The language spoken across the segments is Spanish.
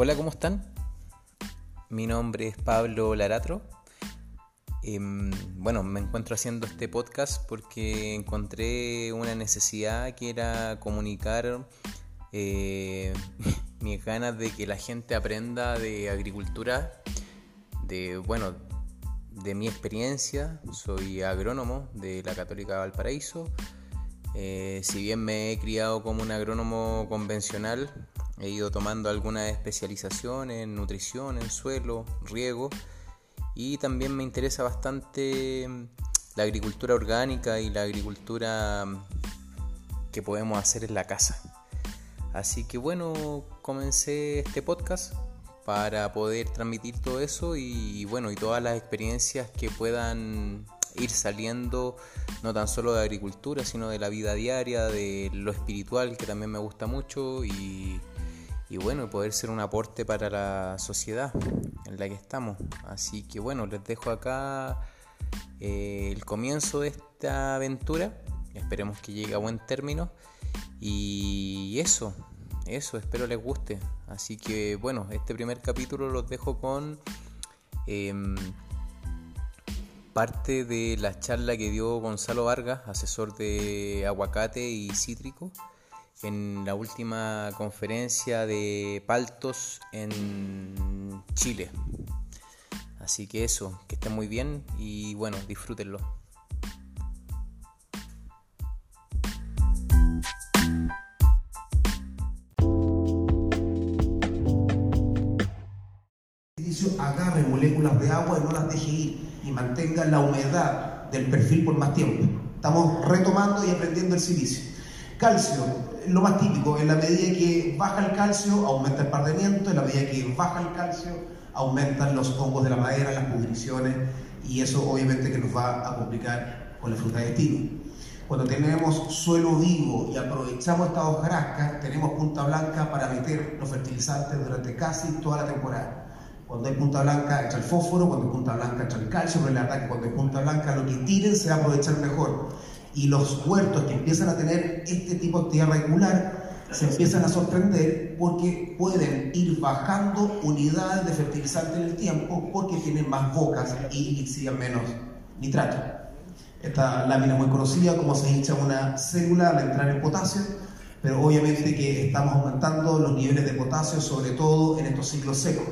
Hola, ¿cómo están? Mi nombre es Pablo Laratro. Em, bueno, me encuentro haciendo este podcast porque encontré una necesidad que era comunicar eh, mis ganas de que la gente aprenda de agricultura, de, bueno, de mi experiencia. Soy agrónomo de la Católica Valparaíso. Eh, si bien me he criado como un agrónomo convencional, he ido tomando alguna especialización en nutrición, en suelo, riego y también me interesa bastante mm, la agricultura orgánica y la agricultura mm, que podemos hacer en la casa. Así que bueno, comencé este podcast para poder transmitir todo eso y, bueno, y todas las experiencias que puedan ir saliendo no tan solo de agricultura, sino de la vida diaria, de lo espiritual que también me gusta mucho y, y bueno, poder ser un aporte para la sociedad en la que estamos. Así que bueno, les dejo acá eh, el comienzo de esta aventura. Esperemos que llegue a buen término. Y eso, eso, espero les guste. Así que bueno, este primer capítulo los dejo con em, parte de la charla que dio Gonzalo Vargas, asesor de aguacate y cítrico, en la última conferencia de Paltos en Chile. Así que eso, que estén muy bien y bueno, disfrútenlo. agarre moléculas de agua y no las deje ir y mantenga la humedad del perfil por más tiempo. Estamos retomando y aprendiendo el silicio. Calcio, lo más típico, en la medida que baja el calcio, aumenta el pardemiento, en la medida que baja el calcio, aumentan los hongos de la madera, las pudriciones, y eso obviamente que nos va a complicar con la fruta de destino. Cuando tenemos suelo vivo y aprovechamos esta hojarasca, tenemos punta blanca para meter los fertilizantes durante casi toda la temporada. Cuando hay punta blanca echa el fósforo, cuando hay punta blanca echa el calcio, pero la verdad que cuando hay punta blanca lo que tiren se va a aprovechar mejor. Y los huertos que empiezan a tener este tipo de tierra regular se empiezan a sorprender porque pueden ir bajando unidades de fertilizante en el tiempo porque tienen más bocas y exigen menos nitrato. Esta lámina es muy conocida, como se hincha una célula al entrar en potasio, pero obviamente que estamos aumentando los niveles de potasio, sobre todo en estos ciclos secos.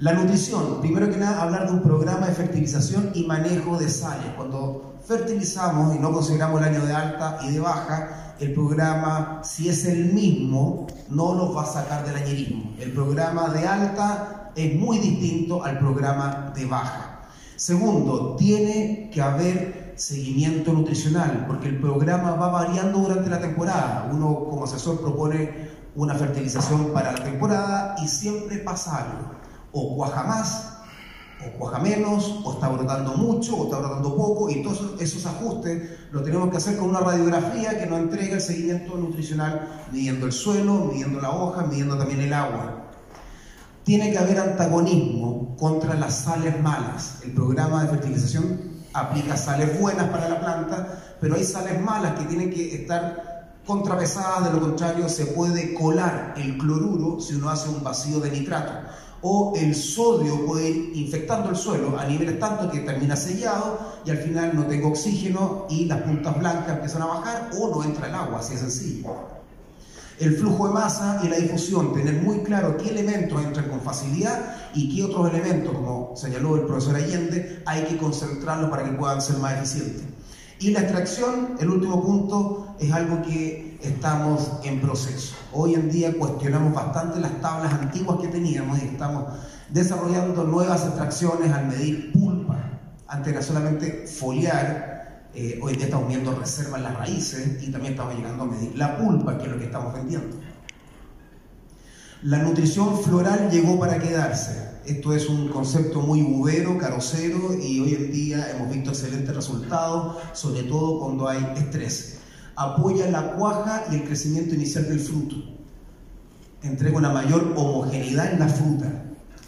La nutrición, primero que nada, hablar de un programa de fertilización y manejo de sales. Cuando fertilizamos y no consideramos el año de alta y de baja, el programa, si es el mismo, no nos va a sacar del añerismo. El programa de alta es muy distinto al programa de baja. Segundo, tiene que haber seguimiento nutricional, porque el programa va variando durante la temporada. Uno como asesor propone una fertilización para la temporada y siempre pasa algo o cuaja más, o cuaja menos, o está brotando mucho, o está brotando poco, y todos esos ajustes lo tenemos que hacer con una radiografía que nos entrega el seguimiento nutricional, midiendo el suelo, midiendo la hoja, midiendo también el agua. Tiene que haber antagonismo contra las sales malas. El programa de fertilización aplica sales buenas para la planta, pero hay sales malas que tienen que estar contrapesadas, de lo contrario se puede colar el cloruro si uno hace un vacío de nitrato o el sodio puede ir infectando el suelo a niveles tanto que termina sellado y al final no tengo oxígeno y las puntas blancas empiezan a bajar o no entra el agua, así es sencillo. El flujo de masa y la difusión, tener muy claro qué elementos entran con facilidad y qué otros elementos, como señaló el profesor Allende, hay que concentrarlos para que puedan ser más eficientes. Y la extracción, el último punto, es algo que estamos en proceso. Hoy en día cuestionamos bastante las tablas antiguas que teníamos y estamos desarrollando nuevas extracciones al medir pulpa. Antes era solamente foliar, eh, hoy en día estamos viendo reservas en las raíces y también estamos llegando a medir la pulpa, que es lo que estamos vendiendo. La nutrición floral llegó para quedarse. Esto es un concepto muy ubero, carocero y hoy en día hemos visto excelentes resultados, sobre todo cuando hay estrés. Apoya la cuaja y el crecimiento inicial del fruto. Entrega una mayor homogeneidad en la fruta.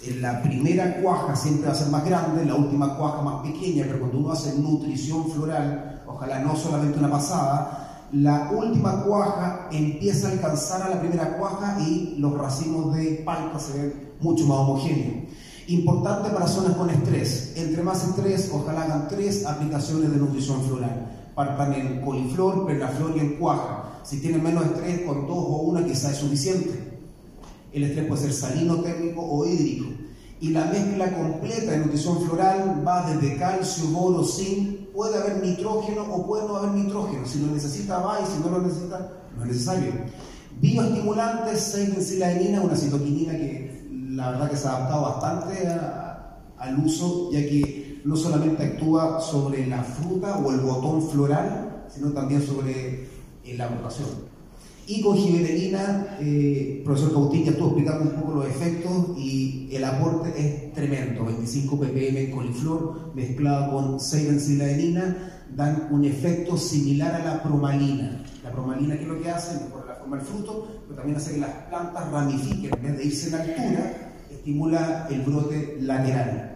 En la primera cuaja siempre va a ser más grande, la última cuaja más pequeña, pero cuando uno hace nutrición floral, ojalá no solamente una pasada, la última cuaja empieza a alcanzar a la primera cuaja y los racimos de palta se ven mucho más homogéneos. Importante para zonas con estrés. Entre más estrés, ojalá hagan tres aplicaciones de nutrición floral. Partan en coliflor, perlaflor y en cuaja. Si tienen menos estrés, con dos o una quizá es suficiente. El estrés puede ser salino, térmico o hídrico. Y la mezcla completa de nutrición floral va desde calcio, boro, zinc. Puede haber nitrógeno o puede no haber nitrógeno. Si lo necesita, va y si no lo necesita, no es necesario. Bioestimulantes, 6 una citoquinina que la verdad que se ha adaptado bastante al uso, ya que no solamente actúa sobre la fruta o el botón floral, sino también sobre la rotación. Y con giberelina, el eh, profesor Cautín ya estuvo explicando un poco los efectos y el aporte es tremendo. 25 ppm coliflor mezclado con 6 benciladenina dan un efecto similar a la promalina. La promalina, ¿qué es lo que hace? Mejora la forma del fruto, pero también hace que las plantas ramifiquen. En vez de irse en altura, estimula el brote lateral.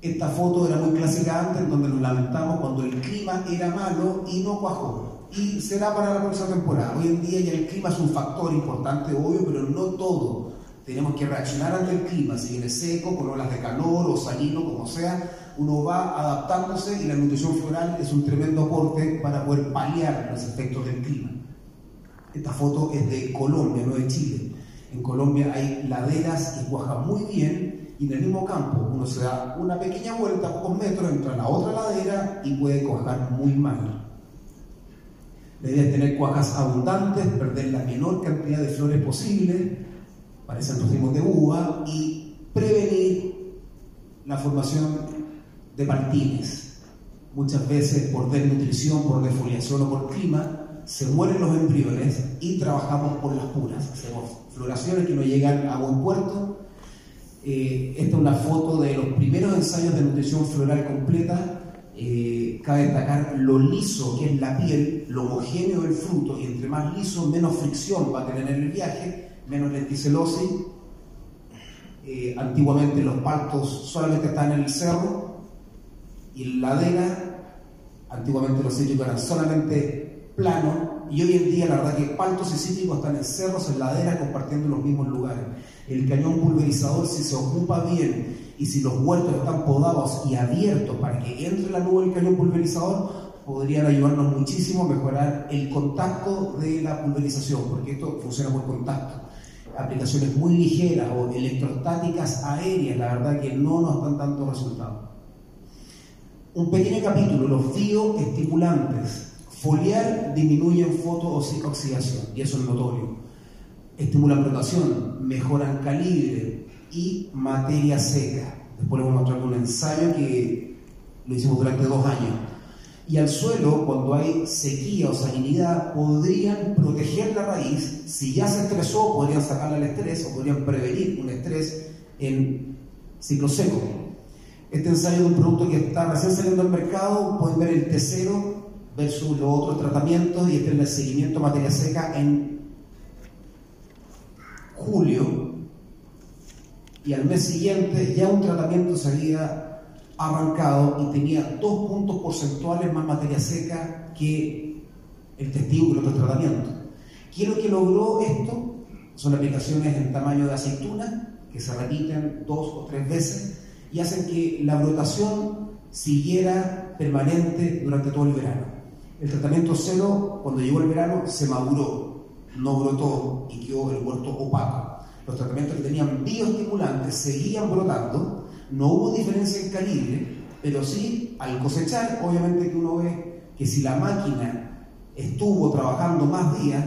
Esta foto era muy clásica antes, en donde nos lamentamos cuando el clima era malo y no cuajó y será para la próxima temporada. Hoy en día ya el clima es un factor importante, obvio, pero no todo. Tenemos que reaccionar ante el clima, si viene seco, con olas de calor o salino, como sea, uno va adaptándose y la nutrición floral es un tremendo aporte para poder paliar los efectos del clima. Esta foto es de Colombia, no de Chile. En Colombia hay laderas que cuajan muy bien y en el mismo campo uno se da una pequeña vuelta, pocos metros, entra a la otra ladera y puede cuajar muy mal. La idea es tener cuajas abundantes, perder la menor cantidad de flores posible, parecen racimos de uva, y prevenir la formación de partines. Muchas veces por desnutrición, por defoliación o por clima, se mueren los embriones y trabajamos por las puras. Hacemos floraciones que no llegan a buen puerto. Eh, esta es una foto de los primeros ensayos de nutrición floral completa eh, cabe destacar lo liso que es la piel, lo homogéneo del fruto, y entre más liso, menos fricción va a tener en el viaje, menos lenticelosis. Eh, antiguamente los paltos solamente estaban en el cerro y en la ladera, antiguamente los cítricos eran solamente planos, y hoy en día la verdad que paltos y cítricos están en cerros, en laderas, compartiendo los mismos lugares. El cañón pulverizador, si se ocupa bien y si los huertos están podados y abiertos para que entre la nube del cañón pulverizador, podrían ayudarnos muchísimo a mejorar el contacto de la pulverización, porque esto funciona por contacto. Aplicaciones muy ligeras o electrostáticas aéreas, la verdad que no nos dan tantos resultados. Un pequeño capítulo, los bioestimulantes. Foliar disminuyen fotooxidación, y eso es notorio. Estimulan rotación, mejoran calibre, y materia seca. Después les voy a mostrar un ensayo que lo hicimos durante dos años. Y al suelo, cuando hay sequía o salinidad, podrían proteger la raíz. Si ya se estresó, podrían sacarle el estrés o podrían prevenir un estrés en ciclo seco. Este ensayo de un producto que está recién saliendo al mercado, pueden ver el T0 versus los otros tratamientos y este es el seguimiento materia seca en julio y al mes siguiente ya un tratamiento se había arrancado y tenía dos puntos porcentuales más materia seca que el testigo del otro tratamiento. ¿Qué es lo que logró esto? Son aplicaciones en tamaño de aceituna que se repiten dos o tres veces y hacen que la brotación siguiera permanente durante todo el verano. El tratamiento cero, cuando llegó el verano, se maduró, no brotó y quedó el huerto opaco los tratamientos que tenían bioestimulantes seguían brotando, no hubo diferencia en calibre, pero sí al cosechar, obviamente que uno ve que si la máquina estuvo trabajando más días,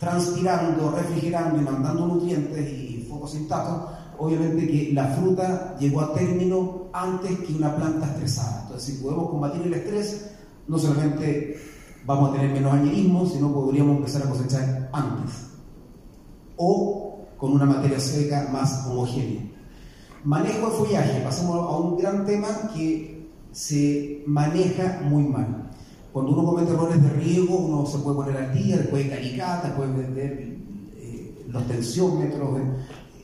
transpirando, refrigerando y mandando nutrientes y fotosintactos, obviamente que la fruta llegó a término antes que una planta estresada. Entonces, si podemos combatir el estrés, no solamente vamos a tener menos añerismo, sino podríamos empezar a cosechar antes. O con una materia seca más homogénea. Manejo de follaje, pasamos a un gran tema que se maneja muy mal. Cuando uno comete errores de riego, uno se puede poner al día, después de puede vender eh, los tensiómetros.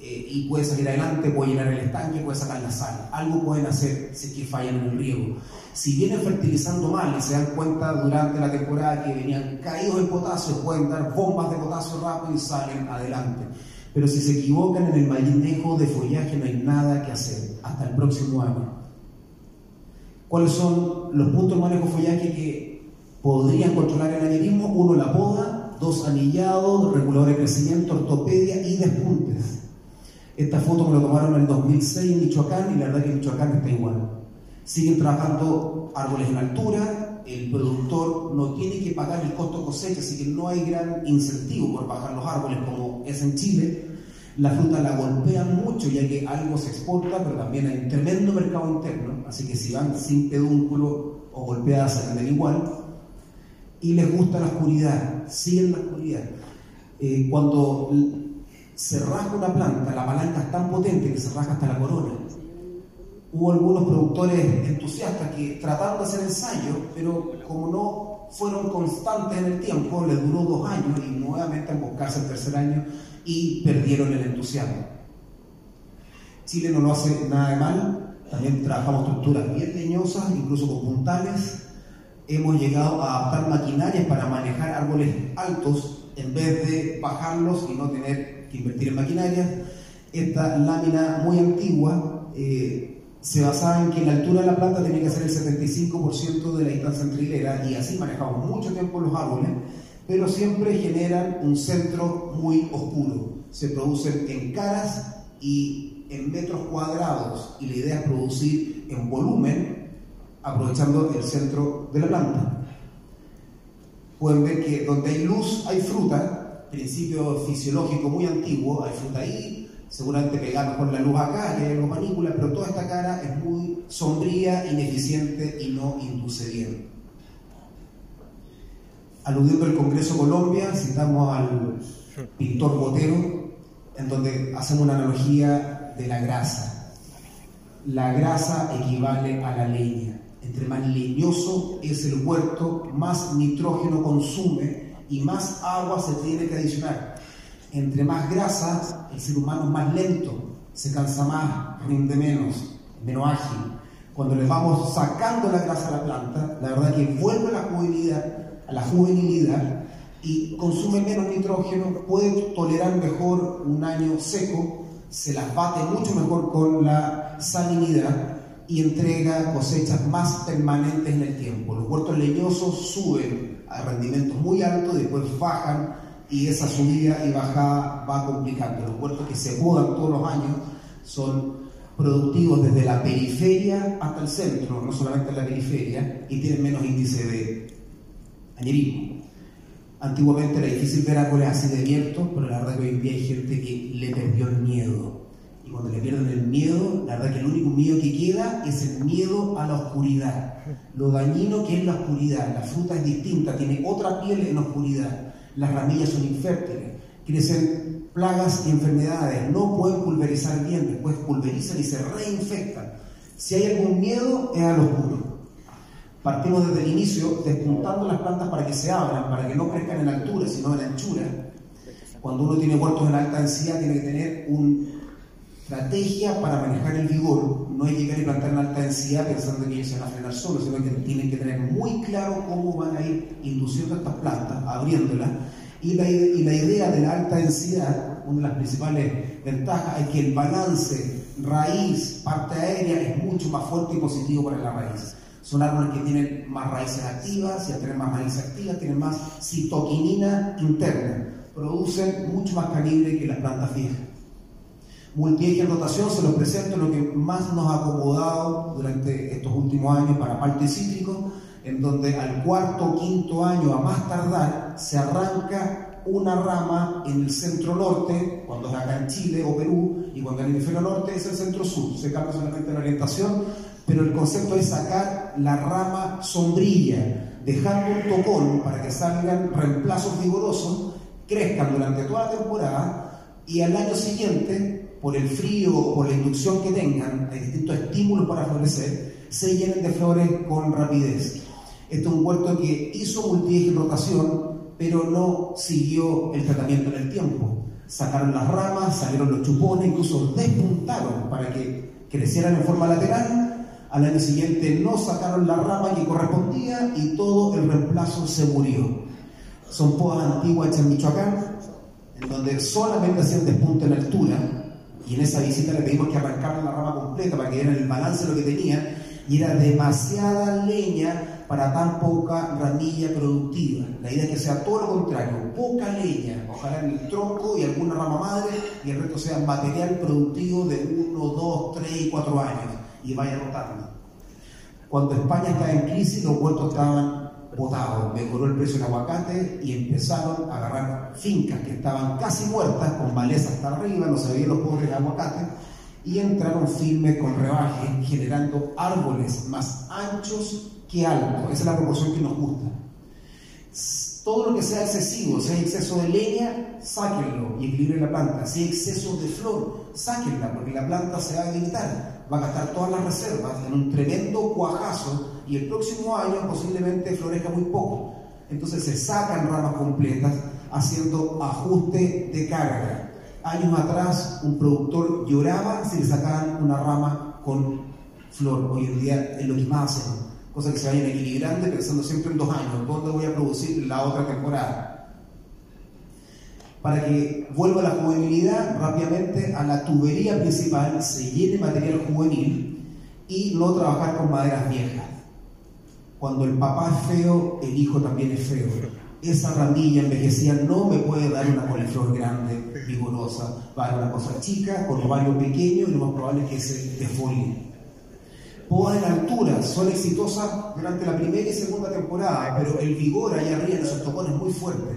eh, y puede salir adelante, puede llenar el estanque, puede sacar la sal. Algo pueden hacer si es que fallan en el riego. Si vienen fertilizando mal y se dan cuenta durante la temporada que venían caídos en potasio, pueden dar bombas de potasio rápido y salen adelante. Pero si se equivocan en el manejo de follaje no hay nada que hacer hasta el próximo año. ¿Cuáles son los puntos de follaje que podrían controlar el aneurismo? Uno, la poda, dos, anillado, regulador de crecimiento, ortopedia y despuntes. Esta foto me lo tomaron en el 2006 en Michoacán y la verdad que Michoacán está igual. Siguen trabajando árboles en altura, el productor no tiene que pagar el costo cosecha, así que no hay gran incentivo por bajar los árboles como es en Chile. La fruta la golpean mucho ya que algo se exporta, pero también hay un tremendo mercado interno, así que si van sin pedúnculo o golpeadas se venden igual. Y les gusta la oscuridad, siguen la oscuridad. Eh, cuando se rasga una planta, la palanca es tan potente que se rasga hasta la corona. Hubo algunos productores entusiastas que trataron de hacer ensayo, pero como no fueron constantes en el tiempo, les duró dos años y nuevamente buscarse el tercer año y perdieron el entusiasmo. Chile no lo hace nada de mal, también trabajamos estructuras bien leñosas, incluso con puntales. Hemos llegado a adaptar maquinarias para manejar árboles altos en vez de bajarlos y no tener que invertir en maquinaria. Esta lámina muy antigua eh, se basaba en que la altura de la planta tenía que ser el 75% de la distancia entre hileras y así manejamos mucho tiempo los árboles, pero siempre generan un centro muy oscuro. Se producen en caras y en metros cuadrados y la idea es producir en volumen aprovechando el centro de la planta. Pueden ver que donde hay luz hay fruta, principio fisiológico muy antiguo, hay fruta ahí, seguramente pegamos con la luz acá, algo manípula, pero toda esta cara es muy sombría, ineficiente y no induce bien. Aludiendo al Congreso Colombia, citamos al pintor Botero, en donde hacemos una analogía de la grasa. La grasa equivale a la leña. Entre más leñoso es el huerto, más nitrógeno consume y más agua se tiene que adicionar. Entre más grasa, el ser humano es más lento, se cansa más, rinde menos, menos ágil. Cuando le vamos sacando la grasa a la planta, la verdad que vuelve a la juvenilidad, a la juvenilidad y consume menos nitrógeno, puede tolerar mejor un año seco, se las bate mucho mejor con la salinidad y entrega cosechas más permanentes en el tiempo. Los huertos leñosos suben a rendimientos muy altos, después bajan y esa subida y bajada va complicando. Los huertos que se mudan todos los años son productivos desde la periferia hasta el centro, no solamente en la periferia, y tienen menos índice de añerismo. Antiguamente era difícil ver árboles así de abiertos, pero la verdad que hoy en día hay gente que le perdió el miedo. Y cuando le pierden el miedo, la verdad que el único miedo que queda es el miedo a la oscuridad lo dañino que es la oscuridad. La fruta es distinta, tiene otra piel en oscuridad. Las ramillas son infértiles, crecen plagas y enfermedades, no pueden pulverizar bien, después pulverizan y se reinfectan. Si hay algún miedo, es al oscuro. Partimos desde el inicio despuntando las plantas para que se abran, para que no crezcan en altura, sino en anchura. Cuando uno tiene huertos en alta densidad, tiene que tener un estrategia para manejar el vigor. No hay llegar y plantar en alta densidad pensando que ellos se van a frenar solos, sino que tienen que tener muy claro cómo van a ir induciendo estas plantas, abriéndolas. Y la, y la idea de la alta densidad, una de las principales ventajas es que el balance raíz, parte aérea es mucho más fuerte y positivo para la raíz. Son árboles que tienen más raíces activas, y al tener más raíces activas tienen más citoquinina interna, producen mucho más calibre que las plantas viejas. Multieje en rotación se los presento lo que más nos ha acomodado durante estos últimos años para parte cítrico, en donde al cuarto o quinto año a más tardar se arranca una rama en el centro norte, cuando es acá en Chile o Perú, y cuando en el hemisferio norte es el centro sur, se cambia solamente la orientación, pero el concepto es sacar la rama sombrilla, dejando un tocón para que salgan reemplazos vigorosos, crezcan durante toda la temporada y al año siguiente por el frío o por la inducción que tengan, hay distintos estímulos para florecer, se llenen de flores con rapidez. Este es un huerto que hizo multieje rotación, pero no siguió el tratamiento en el tiempo. Sacaron las ramas, salieron los chupones, incluso despuntaron para que crecieran en forma lateral. Al año siguiente no sacaron la rama que correspondía y todo el reemplazo se murió. Son podas antiguas hechas en Michoacán, en donde solamente hacían despunte en altura, y en esa visita le pedimos que arrancaran la rama completa para que dieran el balance de lo que tenían, y era demasiada leña para tan poca ramilla productiva. La idea es que sea todo lo contrario, poca leña, ojalá en el tronco y alguna rama madre, y el resto sea material productivo de 1, 2, 3 y 4 años, y vaya rotando. Cuando España estaba en crisis, los huertos estaban mejoró el precio del aguacate y empezaron a agarrar fincas que estaban casi muertas, con maleza hasta arriba, no se los pobres aguacates, y entraron firmes con rebaje, generando árboles más anchos que altos. Esa es la proporción que nos gusta. Todo lo que sea excesivo, si hay exceso de leña, sáquenlo y equilibren la planta. Si hay exceso de flor, sáquenla, porque la planta se va a debilitar. Va a gastar todas las reservas en un tremendo cuajazo y el próximo año posiblemente florezca muy poco. Entonces se sacan ramas completas haciendo ajuste de carga. Años atrás un productor lloraba si le sacaban una rama con flor. Hoy en día es lo que más hacen. Cosa que se vayan equilibrando pensando siempre en dos años. ¿Dónde voy a producir la otra temporada? Para que vuelva la juvenilidad rápidamente a la tubería principal, se llene material juvenil y no trabajar con maderas viejas. Cuando el papá es feo, el hijo también es feo. Esa ramilla envejecida no me puede dar una coliflor grande, vigorosa. Va a una cosa chica, con ovario pequeño y lo más probable es que se desfolie. Podas en altura son exitosas durante la primera y segunda temporada, pero el vigor allá arriba en esos tocones es muy fuerte.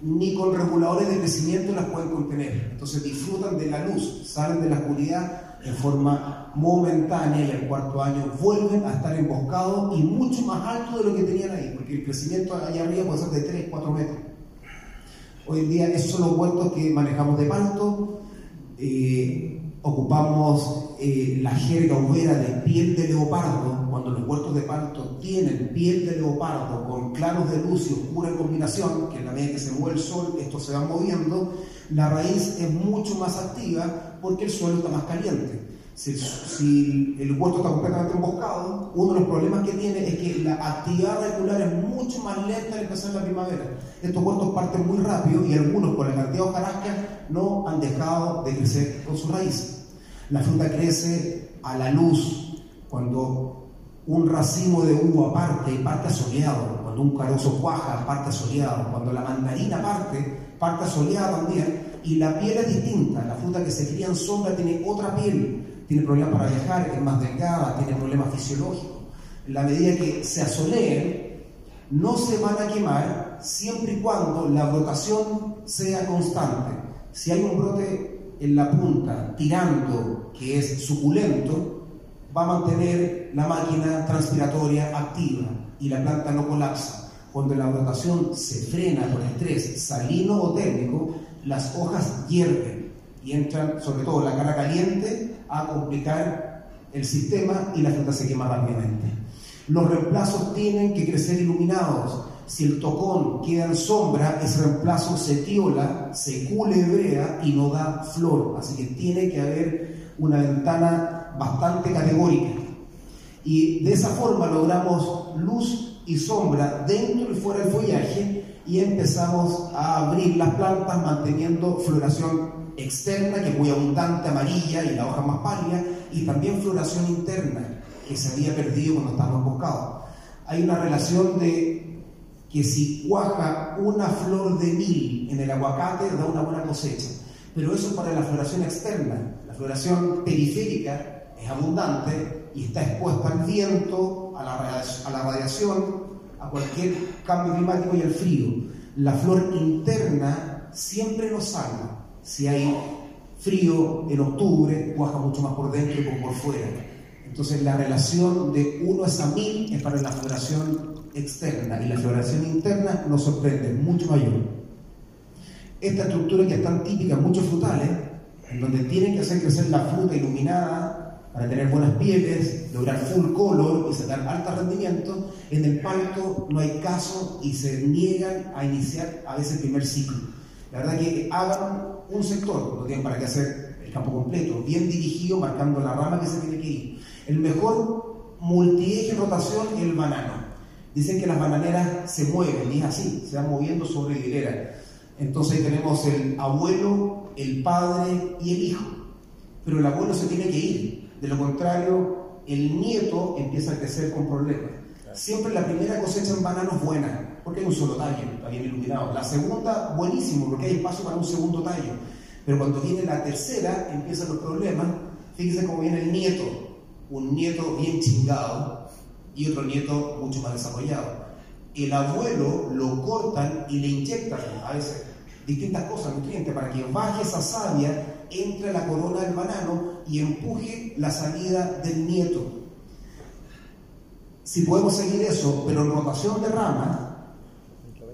Ni con reguladores de crecimiento las pueden contener. Entonces disfrutan de la luz, salen de la oscuridad en forma momentánea y al cuarto año vuelven a estar emboscados y mucho más alto de lo que tenían ahí, porque el crecimiento allá arriba puede ser de 3, 4 metros. Hoy en día esos son los huertos que manejamos de palto, eh, ocupamos eh, la jerga ubera de piel de leopardo, cuando los huertos de palto tienen piel de leopardo con claros de luz y oscura combinación, que en la medida que se mueve el sol, esto se va moviendo, la raíz es mucho más activa porque el suelo está más caliente. Si, el huerto está completamente emboscado, uno de los problemas que tiene es que la actividad regular es mucho más lenta al empezar la primavera. Estos huertos parten muy rápido y algunos, por la cantidad de hojarasca, no han dejado de crecer con su raíz. La fruta crece a la luz cuando un racimo de uva parte parte asoleado, cuando un carozo cuaja parte asoleado, cuando la mandarina parte parte soleada también, y la piel es distinta. La fruta que se cría en sombra tiene otra piel, tiene problemas para viajar, es más delgada, tiene problemas fisiológicos. En la medida que se asoleen, no se van a quemar siempre y cuando la brotación sea constante. Si hay un brote en la punta tirando que es suculento, va a mantener la máquina transpiratoria activa y la planta no colapsa. Cuando la brotación se frena por estrés salino o térmico, las hojas hierven y entran, sobre todo la cara caliente, a complicar el sistema y la fruta se quema rápidamente. Los reemplazos tienen que crecer iluminados. Si el tocón queda en sombra, ese reemplazo se tiola, se culebrea y no da flor. Así que tiene que haber una ventana bastante categórica. Y de esa forma logramos luz y sombra dentro y fuera del follaje y empezamos a abrir las plantas manteniendo floración externa, que es muy abundante, amarilla y la hoja más pálida, y también floración interna, que se había perdido cuando estábamos buscados. Hay una relación de que si cuaja una flor de mil en el aguacate da una buena cosecha, pero eso para la floración externa. La floración periférica es abundante y está expuesta al viento, a la, radiación, a cualquier cambio climático y al frío. La flor interna siempre nos salva. Si hay frío en octubre, cuaja mucho más por dentro que por fuera. Entonces la relación de 1 a 1000 es para la floración externa y la floración interna nos sorprende, mucho mayor. Esta estructura que es tan típica en muchos frutales, en donde tienen que hacer crecer la fruta iluminada para tener buenas pieles, lograr full color y sacar alto rendimiento, en el palto no hay caso y se niegan a iniciar a veces el primer ciclo. La verdad que hagan un sector, no tienen para qué hacer el campo completo, bien dirigido, marcando la rama que se tiene que ir. El mejor multieje rotación es el banano. Dicen que las bananeras se mueven, y es así, se van moviendo sobre hilera. Entonces ahí tenemos el abuelo, el padre y el hijo. Pero el abuelo se tiene que ir. De lo contrario, el nieto empieza a crecer con problemas. Siempre la primera cosecha en banano es buena, porque hay un solo tallo, está bien iluminado. La segunda, buenísimo, porque hay espacio para un segundo tallo. Pero cuando viene la tercera, empiezan los problemas. Fíjense cómo viene el nieto, un nieto bien chingado y otro nieto mucho más desarrollado. El abuelo lo cortan y le inyectan a veces distintas cosas, nutrientes, para que baje esa savia, entre la corona del banano y empuje la salida del nieto. Si podemos seguir eso, pero en rotación de ramas,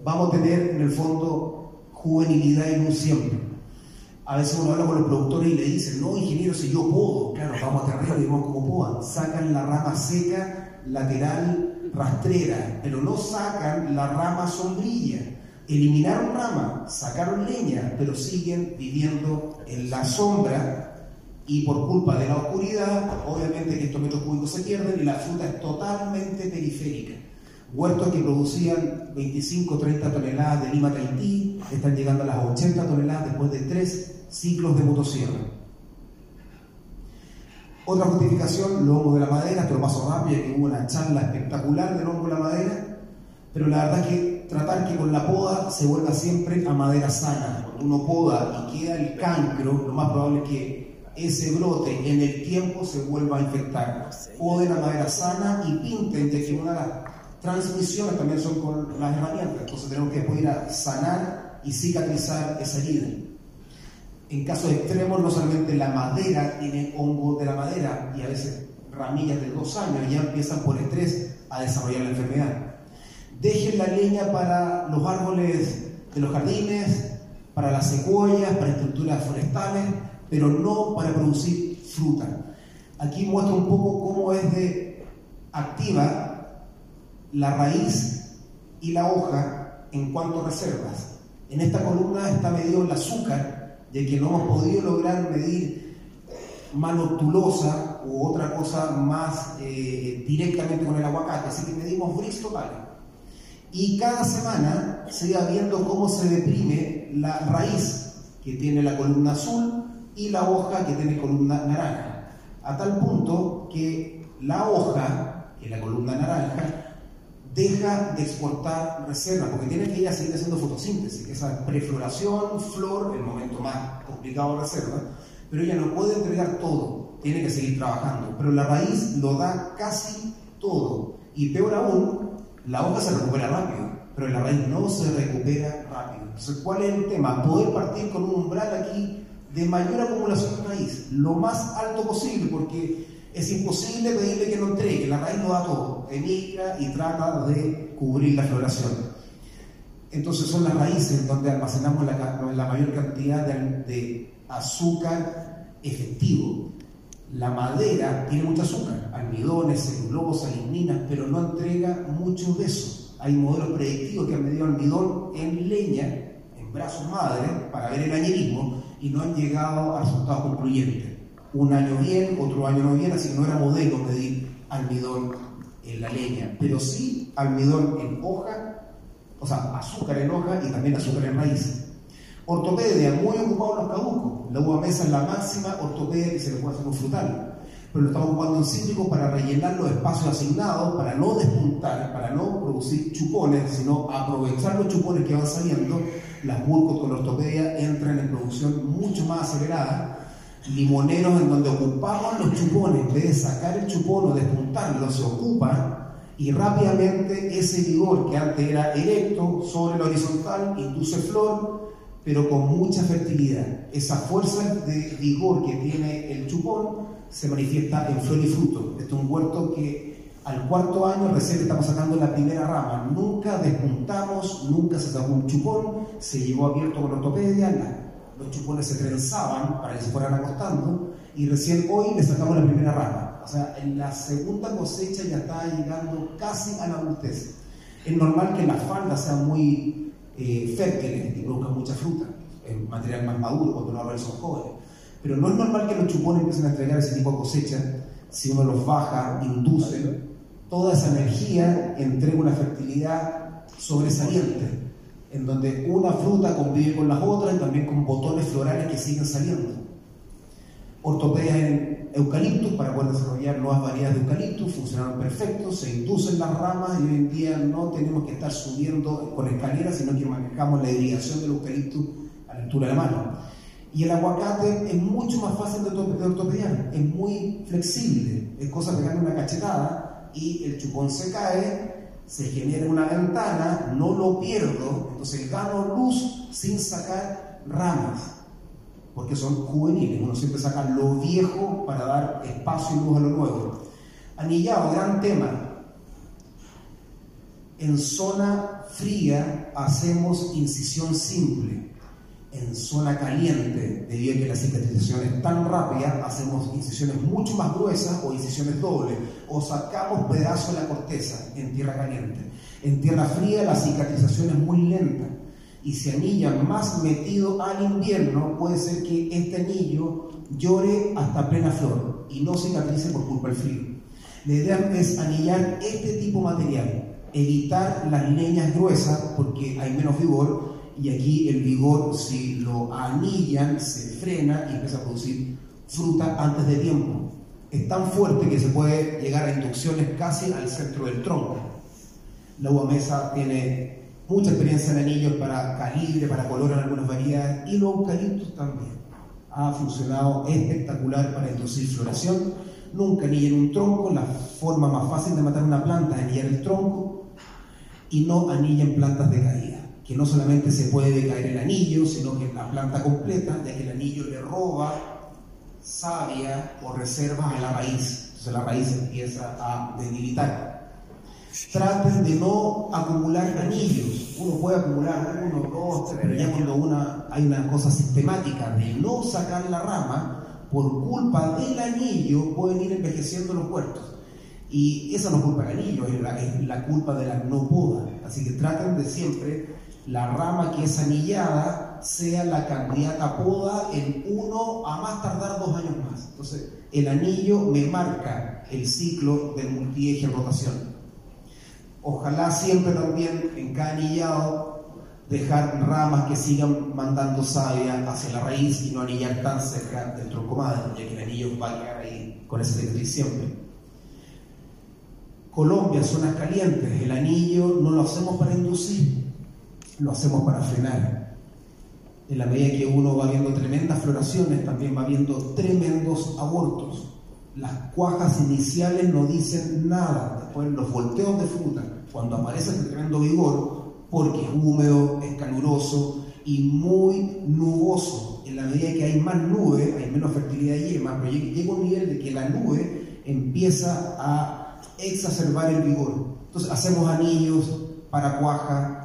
vamos a tener en el fondo juvenilidad y un siempre. A veces uno habla con los productores y le dicen, no, ingeniero, si yo puedo, claro, vamos a terreno y vemos cómo puedan. Sacan la rama seca, lateral, rastrera, pero no sacan la rama sombrilla. Eliminaron rama, sacaron leña, pero siguen viviendo en la sombra y por culpa de la oscuridad, obviamente que estos metros cúbicos se pierden y la fruta es totalmente periférica. Huertos que producían 25 30 toneladas de lima Tahití están llegando a las 80 toneladas después de tres ciclos de motosierra. Otra justificación, hongo de la madera, esto lo paso rápido, que hubo una charla espectacular del hongo de la madera, pero la verdad es que tratar que con la poda se vuelva siempre a madera sana. Cuando uno poda y queda el cancro, lo más probable es que ese brote en el tiempo se vuelva a infectar. Poden a madera sana y pinten, de que una de las transmisiones también son con las herramientas, entonces tenemos que poder a sanar y cicatrizar esa herida. En casos extremos, no solamente la madera tiene hongo de la madera y a veces ramillas de dos años ya empiezan por estrés a desarrollar la enfermedad. Dejen la leña para los árboles de los jardines, para las secuoyas, para estructuras forestales, pero no para producir fruta. Aquí muestra un poco cómo es de activa la raíz y la hoja en cuanto a reservas. En esta columna está medido el azúcar de que no hemos podido lograr medir maloctulosa u otra cosa más eh, directamente con el aguacate, así que medimos bris total. Y cada semana se va viendo cómo se deprime la raíz que tiene la columna azul y la hoja que tiene columna naranja, a tal punto que la hoja, es la columna naranja, deja de exportar reservas, porque tiene que ir a seguir haciendo fotosíntesis, esa prefloración, flor, el momento más complicado de reserva, pero ella no puede entregar todo, tiene que seguir trabajando, pero la raíz lo da casi todo, y peor aún, la hoja se recupera rápido, pero la raíz no se recupera rápido. Entonces, ¿cuál es el tema? Poder partir con un umbral aquí de mayor acumulación de raíz, lo más alto posible, porque es imposible pedirle que no entregue, la raíz lo da todo, emigra y trata de cubrir la floración. Entonces son las raíces donde almacenamos la, mayor cantidad de, azúcar efectivo. La madera tiene mucho azúcar, almidones, celulosa, ligninas, pero no entrega mucho de eso. Hay modelos predictivos que han medido almidón en leña, en brazos madre, para ver el añerismo, y no han llegado a resultados concluyentes un año bien, otro año no bien, así que no era modelo medir almidón en la leña, pero sí almidón en hoja, o sea, azúcar en hoja y también azúcar en raíz. Ortopedia, muy ocupado en los caducos. La uva mesa es la máxima ortopedia que se le puede hacer con frutal. Pero lo estamos ocupando en cítrico para rellenar los espacios asignados, para no despuntar, para no producir chupones, sino aprovechar los chupones que van saliendo. Las burcos con la ortopedia entran en producción mucho más acelerada limoneros en donde ocupamos los chupones, en vez de sacar el chupón o despuntarlo, se ocupa y rápidamente ese vigor que antes era erecto sobre la horizontal induce flor, pero con mucha fertilidad. Esa fuerza de vigor que tiene el chupón se manifiesta en flor y fruto. Este es un huerto que al cuarto año recién estamos sacando la primera rama. Nunca despuntamos, nunca se sacó un chupón, se llevó abierto con ortopedia, los chupones se trenzaban para que se fueran acostando y recién hoy le sacamos la primera rama. O sea, en la segunda cosecha ya está llegando casi a la adultez. Es normal que las faldas sean muy eh, fértiles y produzcan mucha fruta. es material más maduro cuando los árboles son jóvenes. Pero no es normal que los chupones empiecen a entregar ese tipo de cosecha si uno los baja, induce, toda esa energía entrega una fertilidad sobresaliente, en donde una fruta convive con las otras y también con botones florales que siguen saliendo. Ortopedia en eucaliptus para poder desarrollar nuevas variedades de eucaliptus, funcionaron perfectos, se inducen las ramas y hoy en día no tenemos que estar subiendo con escaleras, sino que manejamos la irrigación del eucaliptus a la altura de la mano. Y el aguacate es mucho más fácil de, ortopediar, es muy flexible, es cosa de darle una cachetada y el chupón se cae, se genera una ventana, no lo pierdo, entonces gano luz sin sacar ramas, porque son juveniles, uno siempre saca lo viejo para dar espacio y luz a lo nuevo. Anillado, gran tema. En zona fría hacemos incisión simple en zona caliente, debido a que la cicatrización es tan rápida, hacemos incisiones mucho más gruesas o incisiones dobles, o sacamos pedazos de la corteza en tierra caliente. En tierra fría la cicatrización es muy lenta y si anilla más metido al invierno, puede ser que este anillo llore hasta plena flor y no cicatrice por culpa del frío. La idea es anillar este tipo de material, evitar las leñas gruesas porque hay menos vigor y aquí el vigor, si lo anillan, se frena y empieza a producir fruta antes de tiempo. Es tan fuerte que se puede llegar a inducciones casi al centro del tronco. La uva mesa tiene mucha experiencia en anillos para calibre, para color en algunas variedades y los eucaliptos también. Ha funcionado espectacular para inducir floración. Nunca anillen un tronco, la forma más fácil de matar una planta es anillar el tronco y no anillen plantas de caída que no solamente se puede caer el anillo, sino que la planta completa, ya que el anillo le roba savia o reserva a la raíz. Entonces la raíz empieza a debilitar. Traten de no acumular anillos. Uno puede acumular uno, dos, tres, pero ya cuando una, hay una cosa sistemática de no sacar la rama, por culpa del anillo pueden ir envejeciendo los huertos. Y esa no es culpa del anillo, es la, es la culpa de la no poda. Así que traten de siempre la rama que es anillada sea la candidata poda en uno a más tardar dos años más. Entonces, el anillo me marca el ciclo del multieje rotación. Ojalá siempre también en cada anillado dejar ramas que sigan mandando savia hacia la raíz y no anillar tan cerca del tronco madre, ya que el anillo va a quedar ahí con ese directriz siempre. Colombia, zonas calientes, el anillo no lo hacemos para inducir, lo hacemos para frenar. En la medida que uno va viendo tremendas floraciones, también va viendo tremendos abortos. Las cuajas iniciales no dicen nada. Después los volteos de fruta, cuando aparece el tremendo vigor, porque es húmedo, es caluroso y muy nuboso. En la medida que hay más nube, hay menos fertilidad de yema, pero llega un nivel de que la nube empieza a exacerbar el vigor. Entonces hacemos anillos para cuaja,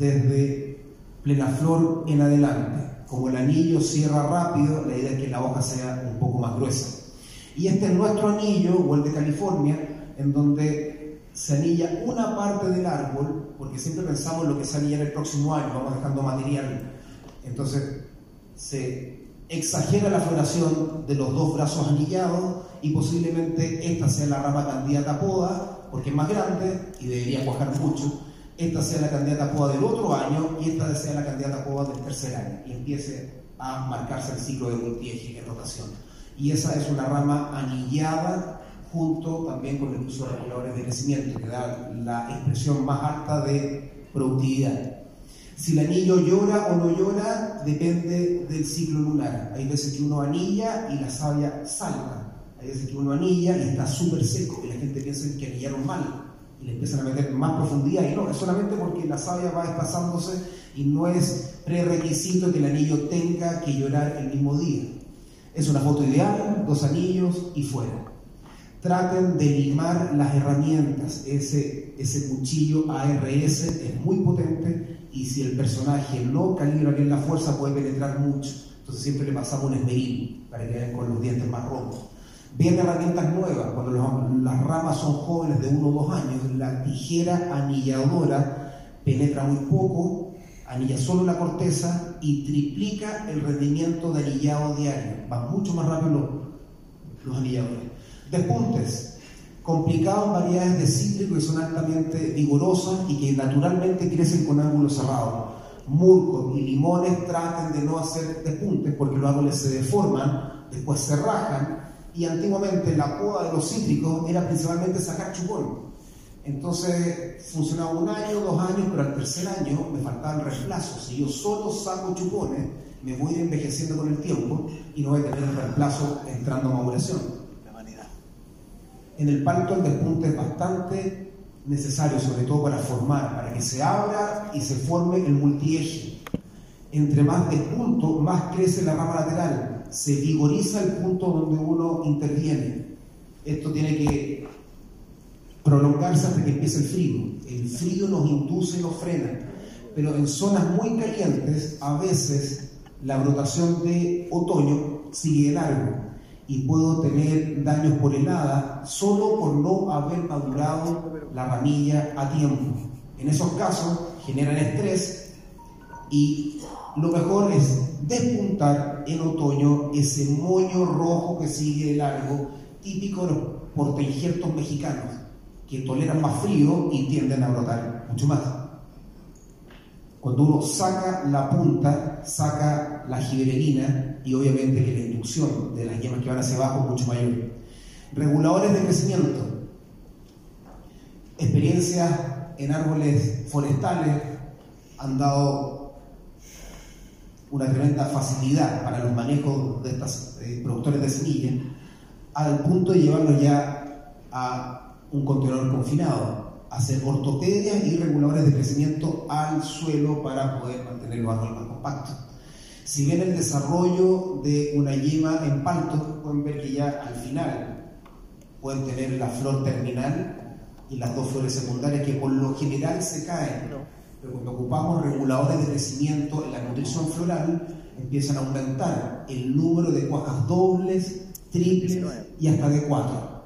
desde plena flor en adelante. Como el anillo cierra rápido, la idea es que la hoja sea un poco más gruesa. Y este es nuestro anillo, o el de California, en donde se anilla una parte del árbol, porque siempre pensamos en lo que se anilla el próximo año, vamos dejando material. Entonces se exagera la floración de los dos brazos anillados y posiblemente esta sea la rama candidata a poda, porque es más grande y debería cuajar mucho esta sea la candidata a poda del otro año y esta sea la candidata a poda del tercer año y empiece a marcarse el ciclo de multieje en rotación. Y esa es una rama anillada junto también con el uso de reguladores de crecimiento que da la expresión más alta de productividad. Si el anillo llora o no llora depende del ciclo lunar. Hay veces que uno anilla y la savia salta. Hay veces que uno anilla y está súper seco y la gente piensa que anillaron mal y le empiezan a meter más profundidad. Y no, es solamente porque la savia va desplazándose y no es prerequisito que el anillo tenga que llorar el mismo día. Es una foto ideal, dos anillos y fuera. Traten de limar las herramientas. Ese, ese cuchillo ARS es muy potente y si el personaje no calibra bien la fuerza puede penetrar mucho. Entonces siempre le pasamos un esmeril para que vean con los dientes más rojos. Vienen herramientas nuevas, cuando las ramas son jóvenes de uno o dos años, la tijera anilladora penetra muy poco, anilla solo la corteza y triplica el rendimiento de anillado diario. Va mucho más rápido los, los anilladores. Despuntes, complicados variedades de cítricos que son altamente vigorosas y que naturalmente crecen con ángulos cerrados. Murcos y limones traten de no hacer despuntes porque los árboles se deforman, después se rajan y antiguamente la poda de los cítricos era principalmente sacar chupón. Entonces funcionaba un año, dos años, pero al tercer año me faltaban reemplazos. Si yo solo saco chupones, me voy a ir envejeciendo con el tiempo y no voy a tener el reemplazo entrando a maduración. En el palto el despunte es bastante necesario, sobre todo para formar, para que se abra y se forme el multieje. Entre más despunto, más crece la rama lateral, se vigoriza el punto donde uno interviene. Esto tiene que prolongarse hasta que empiece el frío. El frío nos induce y nos frena, pero en zonas muy calientes a veces la brotación de otoño sigue largo y puedo tener daños por helada solo por no haber madurado la ramilla a tiempo. En esos casos generan estrés y lo mejor es despuntar en otoño ese moño rojo que sigue largo, típico de los portainjertos mexicanos que toleran más frío y tienden a brotar mucho más. Cuando uno saca la punta, saca la giberelina y obviamente que la inducción de las yemas que van hacia abajo es mucho mayor. Reguladores de crecimiento. Experiencias en árboles forestales han dado una tremenda facilidad para los manejos de estos eh, productores de semillas, al punto de llevarlos ya a un contenedor confinado, hacer ortopedias y reguladores de crecimiento al suelo para poder mantener los árboles más compactos. Si bien el desarrollo de una yema en palto, pueden ver que ya al final pueden tener la flor terminal y las dos flores secundarias que por lo general se caen. Pero cuando ocupamos reguladores de crecimiento en la nutrición floral, empiezan a aumentar el número de cuajas dobles, triples y hasta de cuatro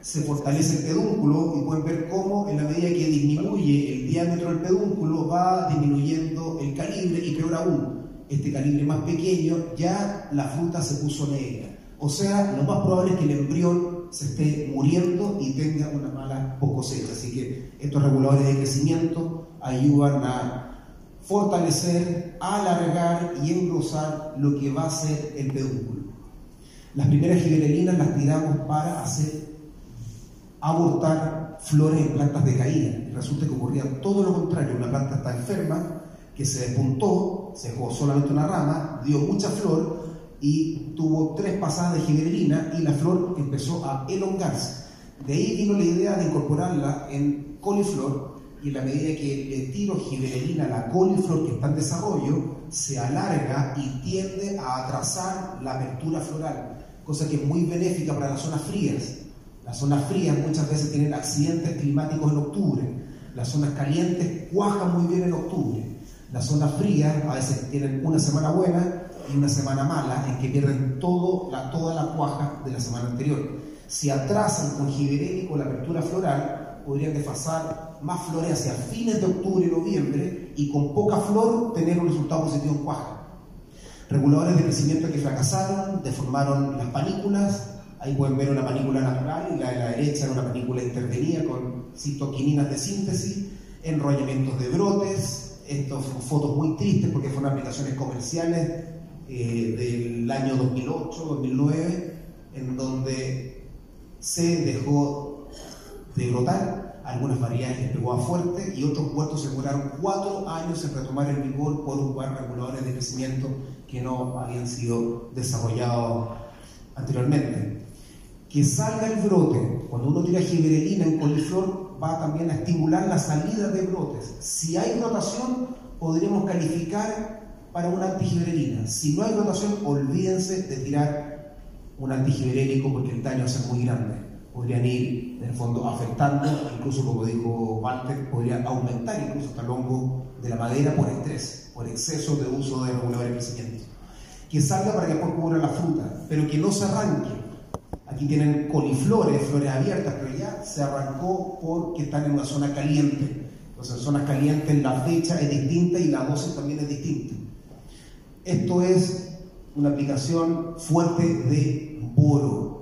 se fortalece el pedúnculo y pueden ver cómo en la medida que disminuye el diámetro del pedúnculo va disminuyendo el calibre y peor aún, este calibre más pequeño ya la fruta se puso negra. O sea, lo más probable es que el embrión se esté muriendo y tenga una mala cosecha. Así que estos reguladores de crecimiento ayudan a fortalecer, alargar y engrosar lo que va a ser el pedúnculo. Las primeras giberelinas las tiramos para hacer abortar flores en plantas de caída. resulta que ocurría todo lo contrario, una planta está enferma, que se despuntó, se dejó solamente una rama, dio mucha flor y tuvo tres pasadas de giberelina y la flor empezó a elongarse. De ahí vino la idea de incorporarla en coliflor y en la medida que le tiro giberelina a la coliflor que está en desarrollo, se alarga y tiende a atrasar la apertura floral, cosa que es muy benéfica para las zonas frías las zonas frías muchas veces tienen accidentes climáticos en octubre. Las zonas calientes cuajan muy bien en octubre. Las zonas frías a veces tienen una semana buena y una semana mala en que pierden todo, la, toda la cuaja de la semana anterior. Si atrasan con giberénico la apertura floral, podrían desfasar más flores hacia fines de octubre y noviembre y con poca flor tener un resultado positivo en cuaja. Reguladores de crecimiento que fracasaron, deformaron las panículas, Ahí pueden ver una panícula natural y la de la derecha una panícula intervenida con citoquininas de síntesis, enrollamientos de brotes. Estas fotos muy tristes porque fueron aplicaciones comerciales eh, del año 2008-2009, en donde se dejó de brotar algunas variedades de pegó fuerte y otros puertos se demoraron cuatro años en retomar el vigor por ocupar reguladores de crecimiento que no habían sido desarrollados anteriormente que salga el brote. Cuando uno tira giberelina en coliflor, va también a estimular la salida de brotes. Si hay rotación, podríamos calificar para una antigiberelina. Si no hay rotación, olvídense de tirar un antigiberélico porque el daño a ser muy grande. Podrían ir, en el fondo, afectando, incluso como dijo Walter, podría aumentar incluso hasta el hongo de la madera por estrés, por exceso de uso de reguladores de crecimiento. Que salga para que después cubra la fruta, pero que no se arranque Aquí tienen coliflores, flores abiertas, pero ya se arrancó porque están en una zona caliente. Entonces, en zonas calientes la fecha es distinta y la dosis también es distinta. Esto es una aplicación fuerte de boro.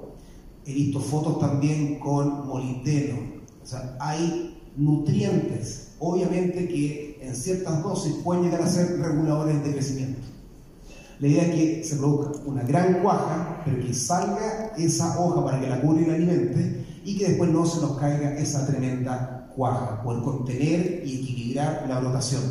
He visto fotos también con molibdeno. O sea, hay nutrientes, obviamente que en ciertas dosis pueden llegar a ser reguladores de crecimiento. La idea es que se produzca una gran cuaja, pero que salga esa hoja para que la cure y la alimente y que después no se nos caiga esa tremenda cuaja, por contener y equilibrar la rotación.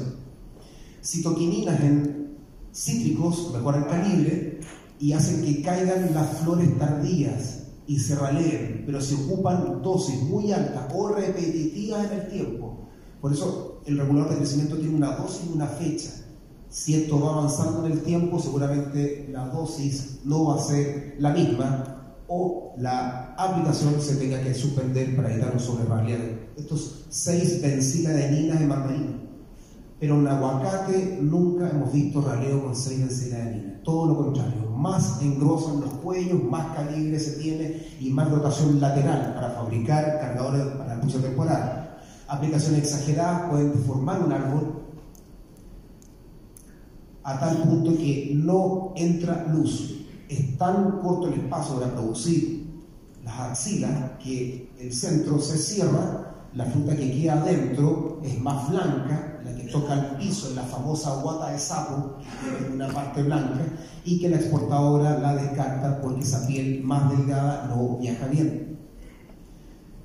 Citoquininas en cítricos mejoran calibre y hacen que caigan las flores tardías y se raleen, pero se ocupan dosis muy altas o repetitivas en el tiempo. Por eso el regulador de crecimiento tiene una dosis y una fecha. Si esto va avanzando en el tiempo, seguramente la dosis no va a ser la misma o la aplicación se tenga que suspender para evitar un sobrevariado. Estos seis benciladeninas de mandarina. Pero en aguacate nunca hemos visto raleo con seis benciladeninas. Todo lo contrario, más engrosan los cuellos, más calibre se tiene y más rotación lateral para fabricar cargadores para el uso temporal. Aplicaciones exageradas pueden deformar un árbol a tal punto que no entra luz. Es tan corto el espacio para producir las axilas que el centro se cierra, la fruta que queda adentro es más blanca, la que toca el piso la famosa guata de sapo, tiene una parte blanca, y que la exportadora la descarta porque esa piel más delgada no viaja bien.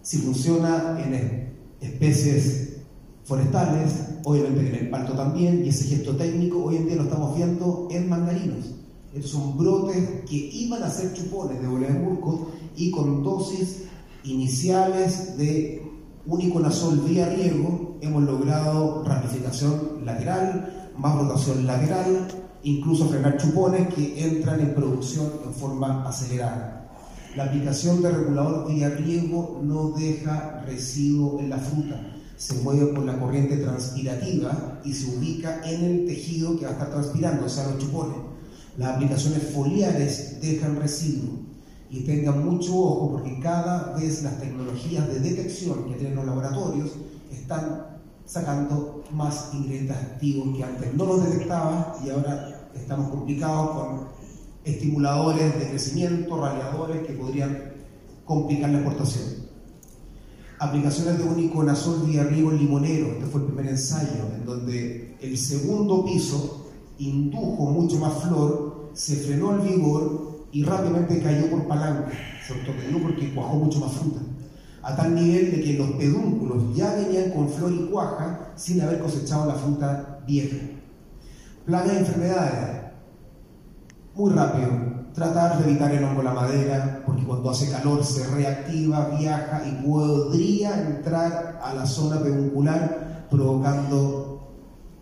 Si funciona en especies forestales, obviamente en el palto también, y ese gesto técnico hoy en día lo estamos viendo en mandarinos. Estos son brotes que iban a ser chupones de bola y con dosis iniciales de uniconazol vía riego hemos logrado ramificación lateral, más rotación lateral, incluso frenar chupones que entran en producción en forma acelerada. La aplicación de regulador vía riego no deja residuo en la fruta se mueve por la corriente transpirativa y se ubica en el tejido que va a estar transpirando, o sea, los chupones. Las aplicaciones foliares dejan residuos y tengan mucho ojo porque cada vez las tecnologías de detección que tienen los laboratorios están sacando más ingredientes activos que antes no los detectaban y ahora estamos complicados con estimuladores de crecimiento, radiadores que podrían complicar la exportación. Aplicaciones de uniconazol vía en limonero, este fue el primer ensayo, en donde el segundo piso indujo mucho más flor, se frenó el vigor y rápidamente cayó por palanca, se ortopedió porque cuajó mucho más fruta, a tal nivel de que los pedúnculos ya venían con flor y cuaja sin haber cosechado la fruta vieja. Plagas y enfermedades, muy rápido, tratar de evitar el hongo la madera, porque cuando hace calor se reactiva, viaja y podría entrar a la zona peduncular provocando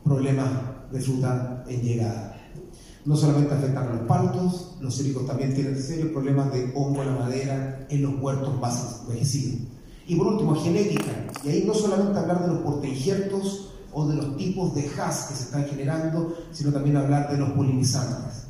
problemas de fruta en llegada. No solamente afectan a los paltos, los cítricos también tienen serios problemas de hongo en la madera en los huertos más envejecidos. Y por último, genética. Y ahí no solamente hablar de los portainjertos o de los tipos de HAS que se están generando, sino también hablar de los polinizantes.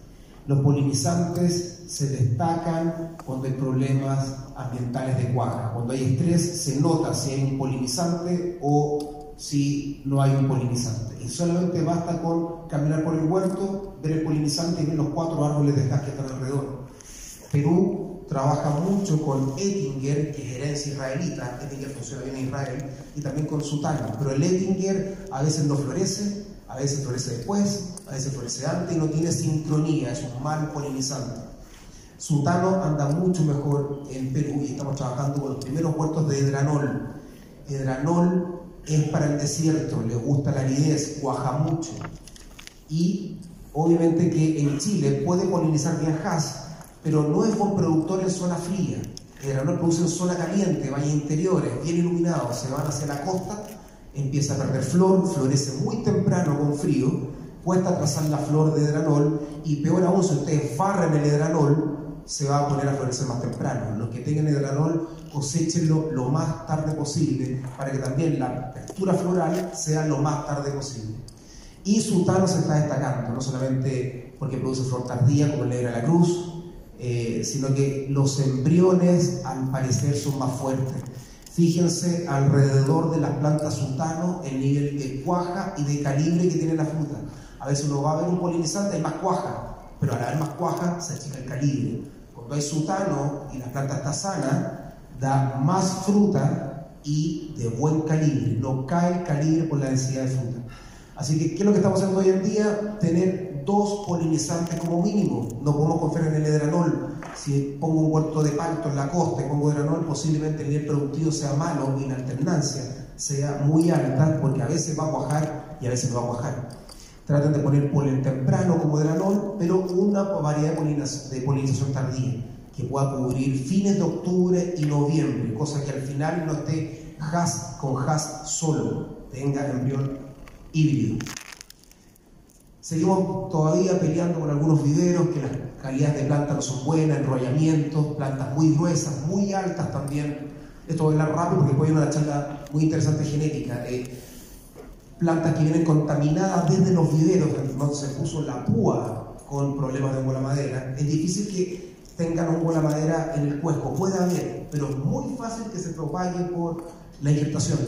Los polinizantes se destacan cuando hay problemas ambientales de cuaja. Cuando hay estrés se nota si hay un polinizante o si no hay un polinizante. Y solamente basta con caminar por el huerto, ver el polinizante y ver los cuatro árboles de gas que están alrededor. Perú trabaja mucho con Ettinger, que es herencia israelita, Ettinger funciona bien en Israel, y también con Sutano, pero el Ettinger a veces no florece, a veces florece después, a veces florece antes y no tiene sincronía, es un mal polinizante. Sultano anda mucho mejor en Perú y estamos trabajando con los primeros huertos de Edranol. Edranol es para el desierto, le gusta la aridez, cuaja mucho. Y obviamente que en Chile puede polinizar bien pero no es buen productor en zona fría. Edranol produce en zona caliente, valles interiores, bien iluminados, se van hacia la costa empieza a perder flor, florece muy temprano con frío, cuesta trazar la flor de hidranol y peor aún, si ustedes farren el hidranol, se va a poner a florecer más temprano. Los que tengan hidranol, cosechenlo lo más tarde posible para que también la textura floral sea lo más tarde posible. Y Sultano se está destacando, no solamente porque produce flor tardía como el negra la cruz, eh, sino que los embriones al parecer son más fuertes Fíjense alrededor de las plantas sultano el nivel de cuaja y de calibre que tiene la fruta. A veces uno va a ver un polinizante, hay más cuaja, pero al haber más cuaja se achica el calibre. Cuando hay sutano y la planta está sana, da más fruta y de buen calibre, no cae el calibre por la densidad de fruta. Así que, ¿qué es lo que estamos haciendo hoy en día? Tener dos polinizantes como mínimo. No podemos confiar en el edranol. Si pongo un huerto de palto en la costa y pongo edranol, posiblemente el nivel productivo sea malo y la alternancia sea muy alta, porque a veces va a cuajar y a veces no va a cuajar. Traten de poner polen temprano como edranol, pero una variedad de polinización tardía que pueda cubrir fines de octubre y noviembre, cosa que al final no esté has con has solo, tenga embrión híbrido. Seguimos todavía peleando con algunos viveros que las calidades de planta no son buenas, enrollamientos, plantas muy gruesas, muy altas también. Esto voy a hablar rápido porque después hay una charla muy interesante genética. Plantas que vienen contaminadas desde los viveros, donde se puso la púa con problemas de bola madera. Es difícil que tengan bola madera en el cuesco, puede haber, pero es muy fácil que se propague por la injertación.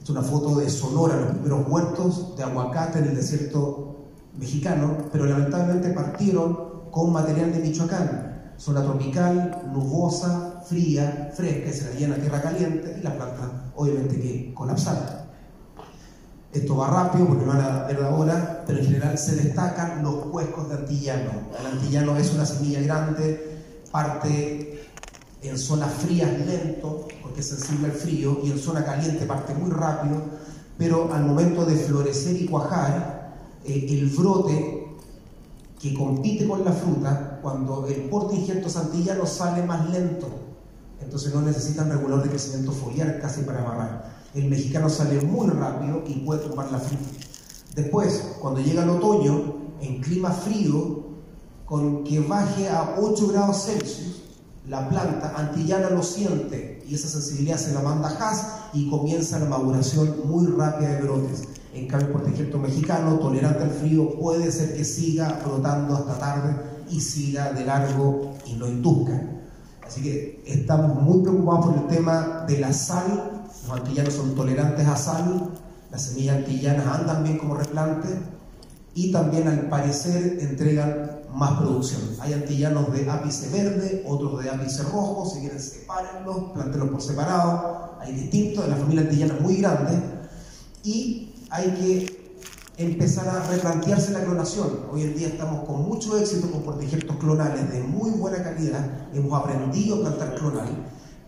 Es una foto de Sonora, los primeros huertos de aguacate en el desierto mexicano, pero lamentablemente partieron con material de Michoacán. Zona tropical, nubosa, fría, fresca, se la llena tierra caliente y la planta obviamente que colapsaron. Esto va rápido porque no van a ver ahora, pero en general se destacan los cuescos de antillano. El antillano es una semilla grande, parte en zonas frías lento, porque es sensible al frío, y en zona caliente parte muy rápido, pero al momento de florecer y cuajar, eh, el brote que compite con la fruta, cuando el porte injerto santillano sale más lento, entonces no necesitan regulador de crecimiento foliar casi para amarrar. El mexicano sale muy rápido y puede tomar la fruta. Después, cuando llega el otoño, en clima frío, con que baje a 8 grados Celsius, la planta antillana lo siente y esa sensibilidad se la manda a y comienza la maduración muy rápida de brotes. En cambio, el ejemplo mexicano, tolerante al frío, puede ser que siga flotando hasta tarde y siga de largo y no induzca. Así que estamos muy preocupados por el tema de la sal. Los antillanos son tolerantes a sal, las semillas antillanas andan bien como replante y también al parecer entregan más producción. Hay antillanos de ápice verde, otros de ápice rojo, si quieren sepárenlos, plantenlos por separado, hay distintos, la familia antillana muy grande, y hay que empezar a replantearse la clonación. Hoy en día estamos con mucho éxito con proyectos clonales de muy buena calidad, hemos aprendido a plantar clonal,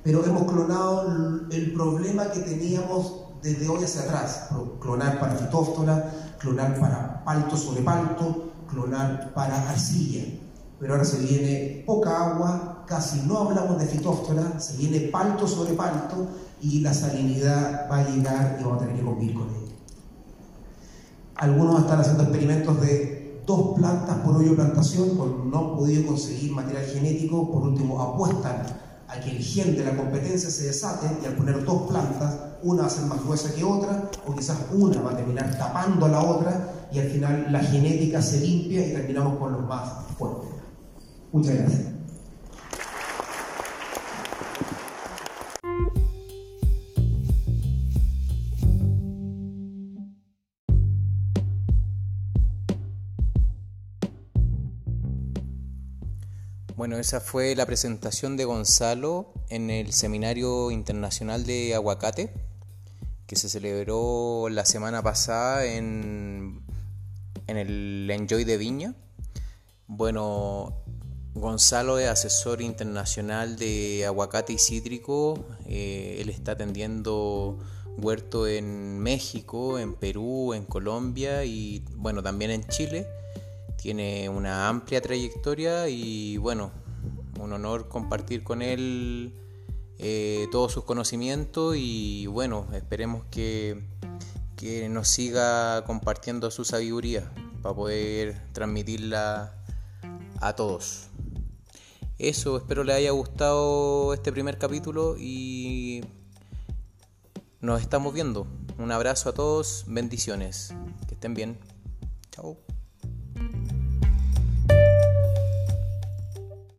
pero hemos clonado el problema que teníamos desde hoy hacia atrás, clonar para fitóftora, clonar para palto sobre palto, clonar para arcilla. Pero ahora se viene poca agua, casi no hablamos de fitóftora, se viene palto sobre palto y la salinidad va a llegar y vamos a tener que convivir con ella. Algunos están haciendo experimentos de dos plantas por hoyo plantación, no han podido conseguir material genético, por último apuestan a que el gen de la competencia se desate y al poner dos plantas, una va a ser más gruesa que otra, o quizás una va a terminar tapando a la otra y al final la genética se limpia y terminamos con los más fuertes. Muchas gracias. Bueno, esa fue la presentación de Gonzalo en el Seminario Internacional de Aguacate, que se celebró la semana pasada en en el Enjoy de Viña. Bueno, Gonzalo es asesor internacional de aguacate y cítrico. Eh, él está atendiendo huerto en México, en Perú, en Colombia y bueno, también en Chile. Tiene una amplia trayectoria y bueno, un honor compartir con él eh, todos sus conocimientos y bueno, esperemos que que nos siga compartiendo su sabiduría para poder transmitirla a todos. Eso, espero les haya gustado este primer capítulo y nos estamos viendo. Un abrazo a todos, bendiciones, que estén bien. Chao.